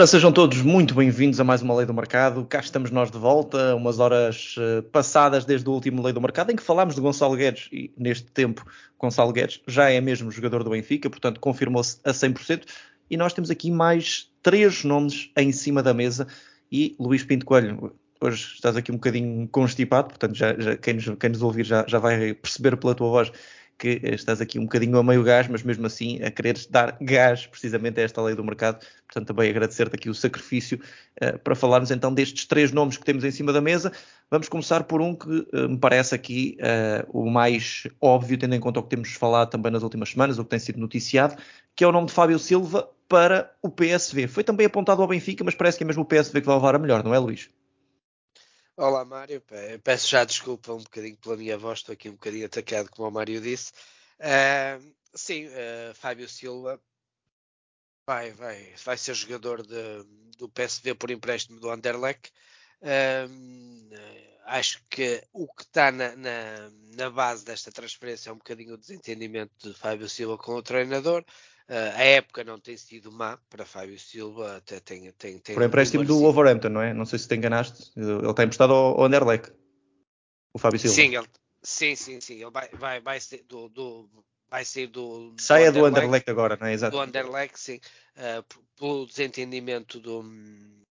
Ora, sejam todos muito bem-vindos a mais uma Lei do Mercado. Cá estamos nós de volta, umas horas uh, passadas desde o último Lei do Mercado, em que falámos de Gonçalo Guedes, e neste tempo Gonçalo Guedes já é mesmo jogador do Benfica, portanto confirmou-se a 100%, e nós temos aqui mais três nomes em cima da mesa, e Luís Pinto Coelho, hoje estás aqui um bocadinho constipado, portanto já, já quem, nos, quem nos ouvir já, já vai perceber pela tua voz que estás aqui um bocadinho a meio gás, mas mesmo assim a quereres dar gás precisamente a esta lei do mercado. Portanto, também agradecer-te aqui o sacrifício uh, para falarmos então destes três nomes que temos em cima da mesa. Vamos começar por um que uh, me parece aqui uh, o mais óbvio, tendo em conta o que temos falado também nas últimas semanas, o que tem sido noticiado, que é o nome de Fábio Silva para o PSV. Foi também apontado ao Benfica, mas parece que é mesmo o PSV que vai levar a melhor, não é, Luís? Olá, Mário. Peço já desculpa um bocadinho pela minha voz, estou aqui um bocadinho atacado, como o Mário disse. Uh, sim, uh, Fábio Silva vai, vai, vai ser jogador de, do PSV por empréstimo do Anderlecht. Uh, acho que o que está na, na, na, base desta transferência é um bocadinho o desentendimento de Fábio Silva com o treinador. Uh, a época não tem sido má para Fábio Silva, até tem. tem, tem Por empréstimo do Wolverhampton, não é? Não sei se te enganaste. Ele está emprestado ao, ao Anderlecht, o Fábio Silva. Sim, ele, sim, sim, sim. Ele vai, vai, vai ser do, do vai ser do. Saia do Anderlecht, do Anderlecht agora, não é? Exato. Do Anderlecht, sim. Uh, pelo desentendimento do,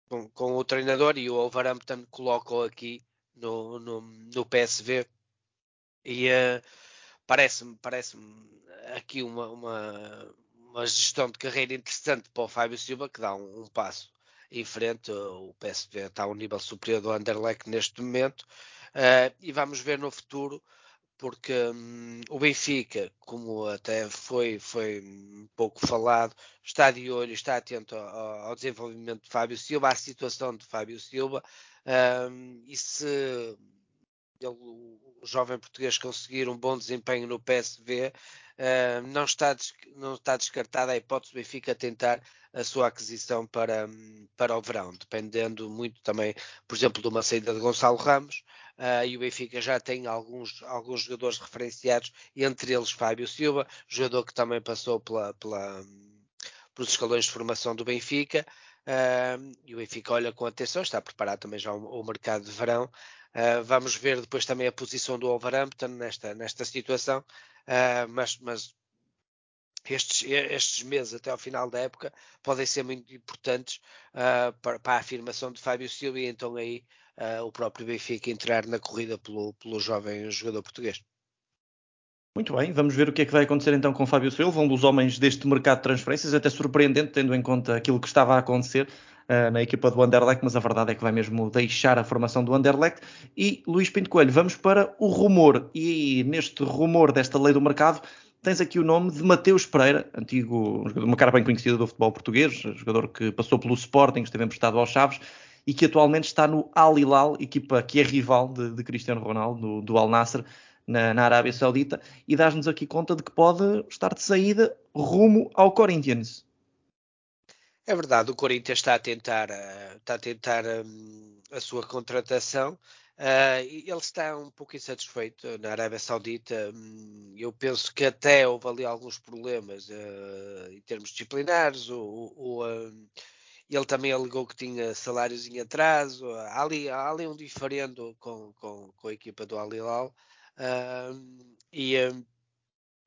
com, com, o treinador e o Wolverhampton colocou aqui no, no, no PSV e uh, parece-me parece aqui uma, uma, uma gestão de carreira interessante para o Fábio Silva, que dá um, um passo em frente. O PSV está a um nível superior do Anderlecht neste momento. Uh, e vamos ver no futuro, porque um, o Benfica, como até foi, foi pouco falado, está de olho, está atento ao, ao desenvolvimento de Fábio Silva, à situação de Fábio Silva. Um, e se ele, o jovem português conseguir um bom desempenho no PSV, Uh, não, está, não está descartada a hipótese do Benfica tentar a sua aquisição para, para o verão, dependendo muito também, por exemplo, de uma saída de Gonçalo Ramos, uh, e o Benfica já tem alguns, alguns jogadores referenciados, entre eles Fábio Silva, jogador que também passou pela, pela, pelos escalões de formação do Benfica, uh, e o Benfica olha com atenção, está preparado também já o, o mercado de verão, Uh, vamos ver depois também a posição do Wolverhampton nesta, nesta situação, uh, mas, mas estes, estes, meses até ao final da época podem ser muito importantes uh, para, para, a afirmação de Fábio Silva e então aí o próprio Benfica entrar na corrida pelo, pelo jovem jogador português. Muito bem, vamos ver o que é que vai acontecer então com Fábio Silva, um dos homens deste mercado de transferências, até surpreendente, tendo em conta aquilo que estava a acontecer uh, na equipa do Anderlecht, mas a verdade é que vai mesmo deixar a formação do Anderlecht. E Luís Pinto Coelho, vamos para o rumor. E neste rumor desta lei do mercado, tens aqui o nome de Mateus Pereira, antigo, uma cara bem conhecida do futebol português, jogador que passou pelo Sporting, esteve emprestado aos Chaves e que atualmente está no Al Hilal, equipa que é rival de, de Cristiano Ronaldo, do, do Al Nasser, na, na Arábia Saudita, e dás-nos aqui conta de que pode estar de saída rumo ao Corinthians. É verdade, o Corinthians está a tentar, uh, está a, tentar um, a sua contratação. Uh, ele está um pouco insatisfeito na Arábia Saudita. Um, eu penso que até houve ali alguns problemas uh, em termos disciplinares. O, uh, ele também alegou que tinha salários em atraso. Há ali, há ali um diferendo com, com, com a equipa do Al Hilal. e ele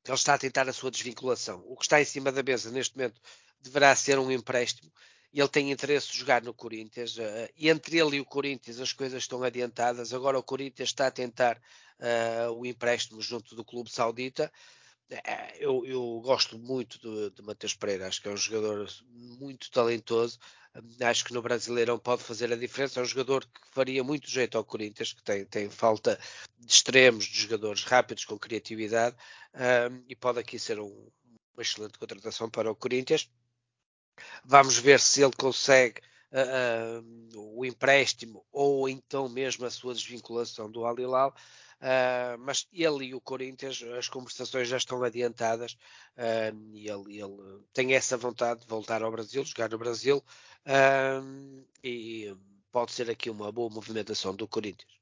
está a tentar a sua desvinculação. O que está em cima da mesa neste momento deverá ser um empréstimo. Ele tem interesse de jogar no Corinthians. Uh, entre ele e o Corinthians as coisas estão adiantadas. Agora o Corinthians está a tentar uh, o empréstimo junto do clube saudita. Uh, eu, eu, gosto muito de, de Matheus Pereira. Acho que é um jogador muito talentoso. Acho que no Brasileirão pode fazer a diferença. É um jogador que faria muito jeito ao Corinthians, que tem, tem falta de extremos, de jogadores rápidos com criatividade, e pode aqui ser um, uma excelente contratação para o Corinthians. Vamos ver se ele consegue uh, uh, o empréstimo ou então mesmo a sua desvinculação do Al Hilal. Uh, mas ele e o Corinthians, as conversações já estão adiantadas e ele, ele, tem essa vontade de voltar ao Brasil, jogar no Brasil e pode ser aqui uma boa movimentação do Corinthians.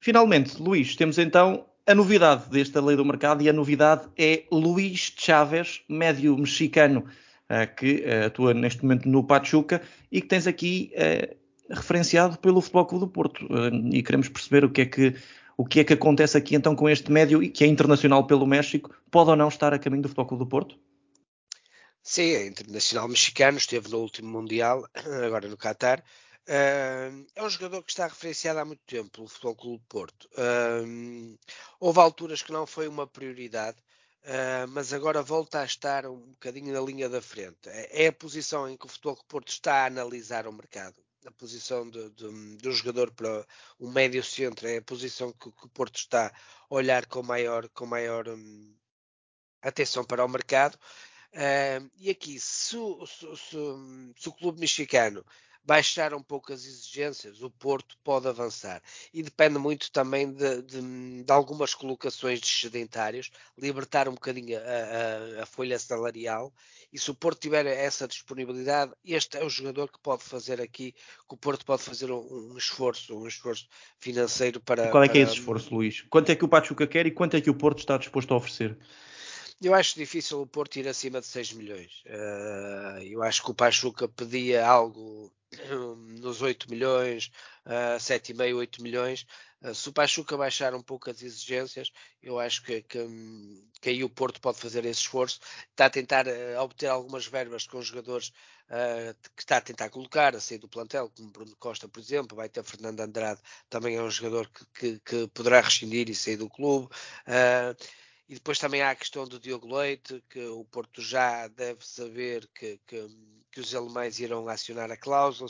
Finalmente, Luís, temos então a novidade desta lei do mercado e a novidade é Luís Chávez, médio mexicano que atua neste momento no Pachuca e que tens aqui referenciado pelo Futebol Clube do Porto. e queremos perceber o que é que o que é que acontece aqui então com este médio e que é internacional pelo México, pode ou não estar a caminho do Futebol Clube do Porto? Sim, é internacional mexicano, esteve no último Mundial, agora no Qatar. É um jogador que está referenciado há muito tempo pelo Futebol Clube Porto. Uh, houve alturas que não foi uma prioridade, uh, mas agora volta a estar um bocadinho na linha da frente. É, é a posição em que o Futebol Clube Porto está a analisar o mercado. A posição do jogador para o médio centro é a posição que, que, o Porto está a olhar com maior, com maior um, atenção para o mercado. Uh, e aqui, se, se, se, se, o clube mexicano baixar um pouco as exigências, o Porto pode avançar. E depende muito também de, de, de algumas colocações de sedentários, libertar um bocadinho a, a, a, folha salarial. E se o Porto tiver essa disponibilidade, este é o jogador que pode fazer aqui, que o Porto pode fazer um, um esforço, um esforço financeiro para. E qual é que é esse esforço, Luís? Quanto é que o Pachuca quer e quanto é que o Porto está disposto a oferecer? Eu acho difícil o Porto ir acima de 6 milhões. Uh, eu acho que o Pachuca pedia algo nos 8 milhões, uh, 7,5, 8 milhões. Uh, se o Pachuca baixar um pouco as exigências, eu acho que, que, que aí o Porto pode fazer esse esforço. Está a tentar uh, obter algumas verbas com os jogadores que está a tentar colocar, a sair do plantel, como Bruno Costa, por exemplo. Vai ter Fernando Andrade, também é um jogador que, que, que poderá rescindir e sair do clube. Uh, e depois também há a questão do Diogo Leite, que o Porto já deve saber que, que, que os alemães irão acionar a cláusula,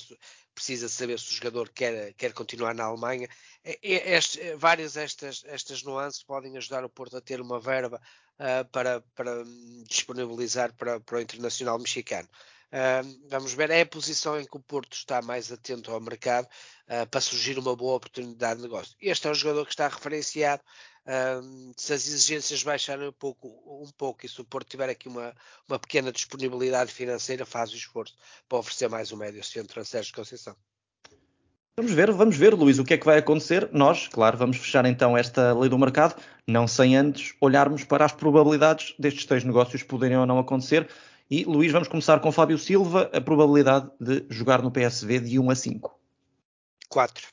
precisa saber se o jogador quer, quer continuar na Alemanha. Este, várias estas, estas nuances podem ajudar o Porto a ter uma verba uh, para, para disponibilizar para, para o internacional mexicano. Uh, vamos ver, é a posição em que o Porto está mais atento ao mercado uh, para surgir uma boa oportunidade de negócio. Este é um jogador que está referenciado se as exigências baixarem um pouco, um pouco e se o Porto tiver aqui uma, uma pequena disponibilidade financeira, faz o esforço para oferecer mais um médio centro a Sérgio Conceição. Vamos ver, vamos ver, Luís, o que é que vai acontecer. Nós, claro, vamos fechar então esta lei do mercado, não sem antes olharmos para as probabilidades destes três negócios poderem ou não acontecer. E, Luís, vamos começar com Fábio Silva, a probabilidade de jogar no PSV de 1 a 5. 4.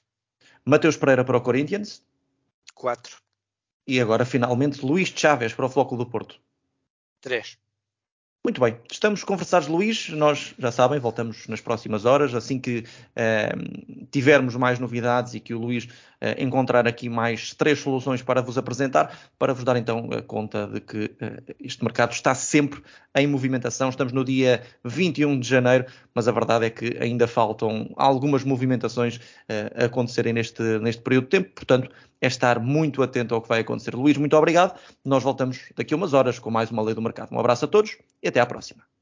Mateus Pereira para o Corinthians. 4. E agora, finalmente, Luís Chaves para o Flóculo do Porto. 3. Muito bem, estamos conversados, Luís. Nós já sabem, voltamos nas próximas horas. Assim que eh, tivermos mais novidades e que o Luís encontrar aqui mais três soluções para vos apresentar, para vos dar então a conta de que eh, este mercado está sempre em movimentação. Estamos no dia 21 de janeiro, mas a verdade é que ainda faltam algumas movimentações a acontecerem neste, neste período de tempo. Portanto, é estar muito atento ao que vai acontecer. Luís, muito obrigado. Nós voltamos daqui a umas horas com mais uma lei do mercado. Um abraço a todos e até à próxima.